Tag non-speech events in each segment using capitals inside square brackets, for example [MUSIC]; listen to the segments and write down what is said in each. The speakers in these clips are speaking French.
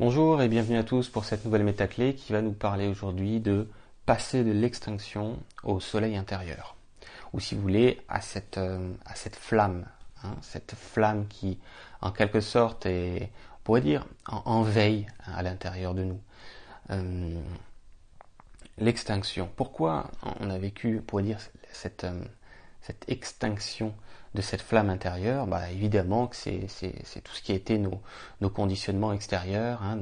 Bonjour et bienvenue à tous pour cette nouvelle métaclé qui va nous parler aujourd'hui de passer de l'extinction au soleil intérieur. Ou si vous voulez, à cette, euh, à cette flamme. Hein, cette flamme qui, en quelque sorte, est, on pourrait dire, en, veille à l'intérieur de nous. Euh, l'extinction. Pourquoi on a vécu, on pourrait dire, cette, euh, cette extinction de cette flamme intérieure, bah, évidemment que c'est tout ce qui a été nos, conditionnements extérieurs, hein,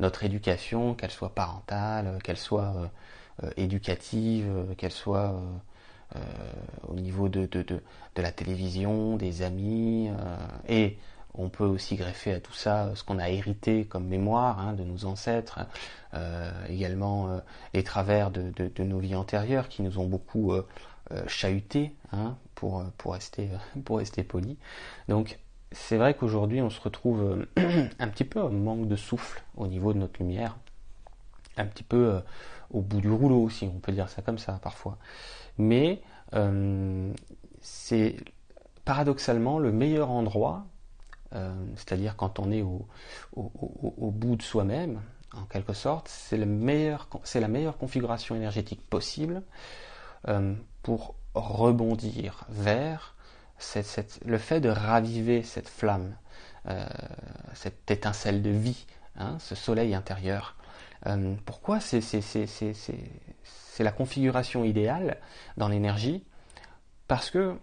notre éducation, qu'elle soit parentale, qu'elle soit euh, euh, éducative, qu'elle soit euh, au niveau de, de, la télévision, des amis, et on peut aussi greffer à tout ça ce qu'on a hérité comme mémoire hein, de nos ancêtres, également les travers de, nos vies antérieures qui nous ont beaucoup euh, chahuté, hein, pour, rester, [LAUGHS] poli. Donc c'est vrai qu'aujourd'hui on se retrouve euh, [CLEARS THROAT] un petit peu en manque de souffle au niveau de notre lumière, un petit peu euh, au bout du rouleau si on peut dire ça comme ça parfois. Mais c'est paradoxalement le meilleur endroit, c'est-à-dire quand on est au, bout de soi-même, en quelque sorte, c'est la meilleure configuration énergétique possible euh, pour rebondir vers le fait de raviver cette flamme, euh, cette étincelle de vie, hein, ce soleil intérieur. Euh, pourquoi c'est la configuration idéale dans l'énergie? Parce que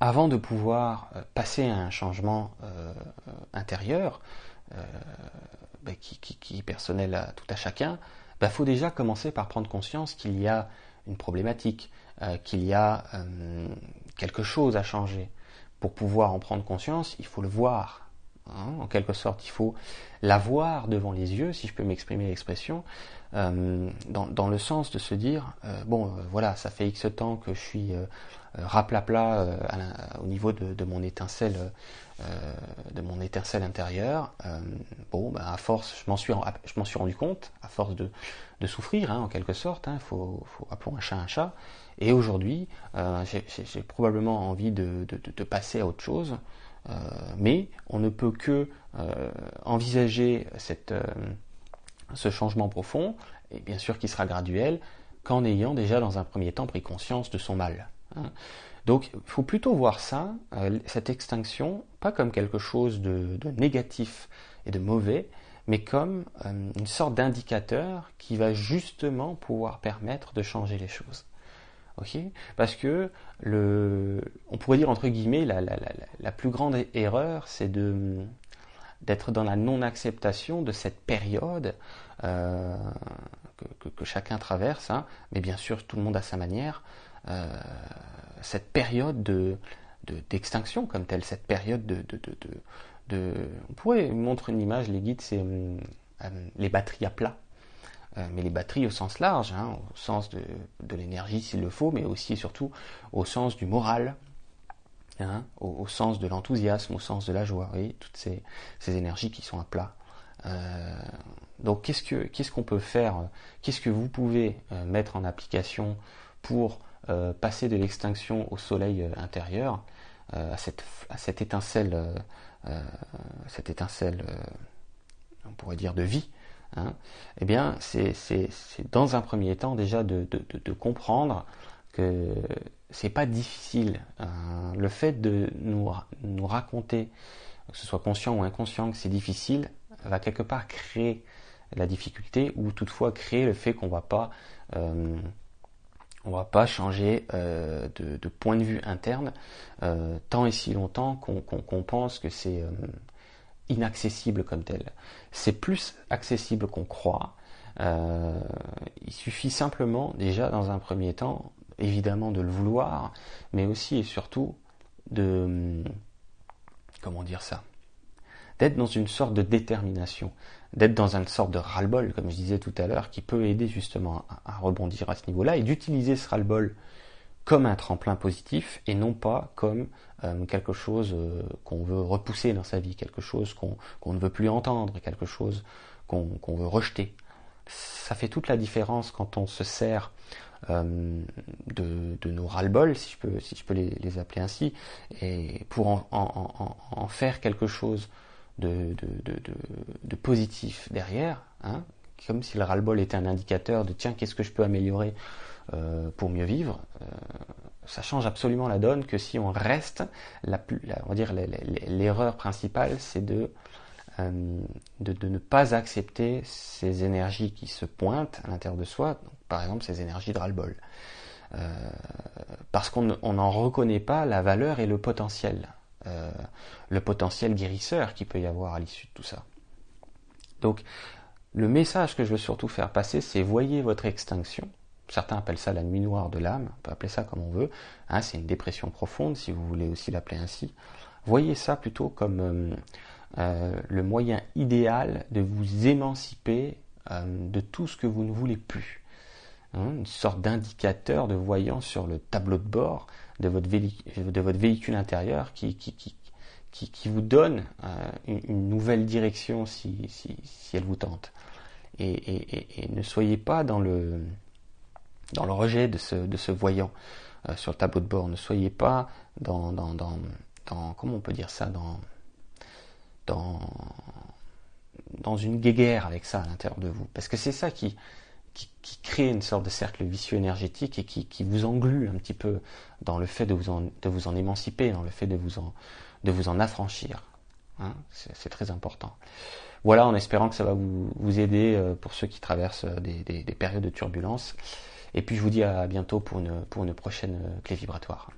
avant de pouvoir passer à un changement intérieur, ben, qui, est personnel à tout à chacun, il ben, faut déjà commencer par prendre conscience qu'il y a une problématique, euh, qu'il y a euh, quelque chose à changer. Pour pouvoir en prendre conscience, il faut le voir. Hein, en quelque sorte, il faut l'avoir devant les yeux, si je peux m'exprimer l'expression, euh, dans, le sens de se dire, bon, voilà, ça fait X temps que je suis raplapla au niveau de, mon étincelle, de mon étincelle intérieure. bon, ben, à force, je m'en suis, rendu compte, à force de, souffrir, hein, en quelque sorte. Il hein, faut, faut appelons un chat un chat. Et aujourd'hui, euh, j'ai probablement envie de, passer à autre chose, euh, mais on ne peut que euh, envisager cette, ce changement profond, et bien sûr qui sera graduel, qu'en ayant déjà dans un premier temps pris conscience de son mal. Hein. Donc il faut plutôt voir ça, cette extinction, pas comme quelque chose de négatif et de mauvais, mais comme euh, une sorte d'indicateur qui va justement pouvoir permettre de changer les choses. Ok. Parce que le, on pourrait dire entre guillemets la, la, la, la plus grande erreur, c'est de d'être dans la non-acceptation de cette période euh, que, que, chacun traverse, hein, mais bien sûr tout le monde à sa manière, euh, cette période de d'extinction comme telle, cette période de, de, de, on pourrait montrer une image, les guides, c'est euh, les batteries à plat. Euh, mais les batteries au sens large, hein, au sens de, l'énergie s'il le faut, mais aussi et surtout au sens du moral, hein, au, sens de l'enthousiasme, au sens de la joie, toutes ces, énergies qui sont à plat. donc qu'est-ce qu'on peut faire Qu'est-ce que vous pouvez mettre en application pour passer de l'extinction au soleil intérieur, à cette étincelle euh, cette étincelle, euh, on pourrait dire, de vie, hein, eh bien, c'est dans un premier temps déjà de, comprendre que c'est pas difficile. Hein. le fait de nous, raconter, que ce soit conscient ou inconscient, que c'est difficile, va quelque part créer la difficulté ou toutefois créer le fait qu'on va pas euh, va pas changer euh, de, point de vue interne euh, tant et si longtemps qu'on pense que c'est inaccessible comme tel. C'est plus accessible qu'on croit. il suffit simplement déjà dans un premier temps, évidemment de le vouloir, mais aussi et surtout de comment dire ça, d'être dans une sorte de détermination d'être dans une sorte de ras-le-bol, comme je disais tout à l'heure, qui peut aider justement à, rebondir à ce niveau-là, et d'utiliser ce ras-le-bol comme un tremplin positif et non pas comme euh, quelque chose euh, qu'on veut repousser dans sa vie, quelque chose qu'on ne veut plus entendre, quelque chose qu'on veut rejeter. Ça fait toute la différence quand on se sert euh, de, nos ras-le-bol, si je peux, si je peux les, appeler ainsi, et pour en, en, faire quelque chose de, de, positif derrière, hein, comme si le ras-le-bol était un indicateur de tiens, qu'est-ce que je peux améliorer pour mieux vivre, ça change absolument la donne que si on reste, la, on va dire l'erreur principale, c'est de, euh, de, ne pas accepter ces énergies qui se pointent à l'intérieur de soi, par exemple ces énergies de ras-le-bol. parce qu'on n'en reconnaît pas la valeur et le potentiel. Euh, le potentiel guérisseur qui peut y avoir à l'issue de tout ça. Donc, le message que je veux surtout faire passer, c'est voyez votre extinction. Certains appellent ça la nuit noire de l'âme, on peut appeler ça comme on veut. Hein, c'est une dépression profonde, si vous voulez aussi l'appeler ainsi. Voyez ça plutôt comme euh, euh, le moyen idéal de vous émanciper de tout ce que vous ne voulez plus. Hein, une sorte d'indicateur de voyant sur le tableau de bord de votre, de votre véhicule intérieur qui, qui, qui, qui vous donne euh, une, nouvelle direction si, si, si, elle vous tente. Et, et, et, ne soyez pas dans le, dans le rejet de ce, de ce voyant euh, sur le tableau de bord. Ne soyez pas dans, dans, dans, comment on peut dire ça, dans, dans, dans une guéguerre avec ça à l'intérieur de vous. Parce que c'est ça qui, qui, crée une sorte de cercle vicieux énergétique et qui, vous englue un petit peu dans le fait de vous en, de vous en émanciper, dans le fait de vous en, de vous en affranchir. Hein. c'est très important. Voilà, en espérant que ça va vous, aider euh, pour ceux qui traversent euh, des, des, périodes de turbulence. Et puis je vous dis à bientôt pour une, pour une prochaine euh, clé vibratoire.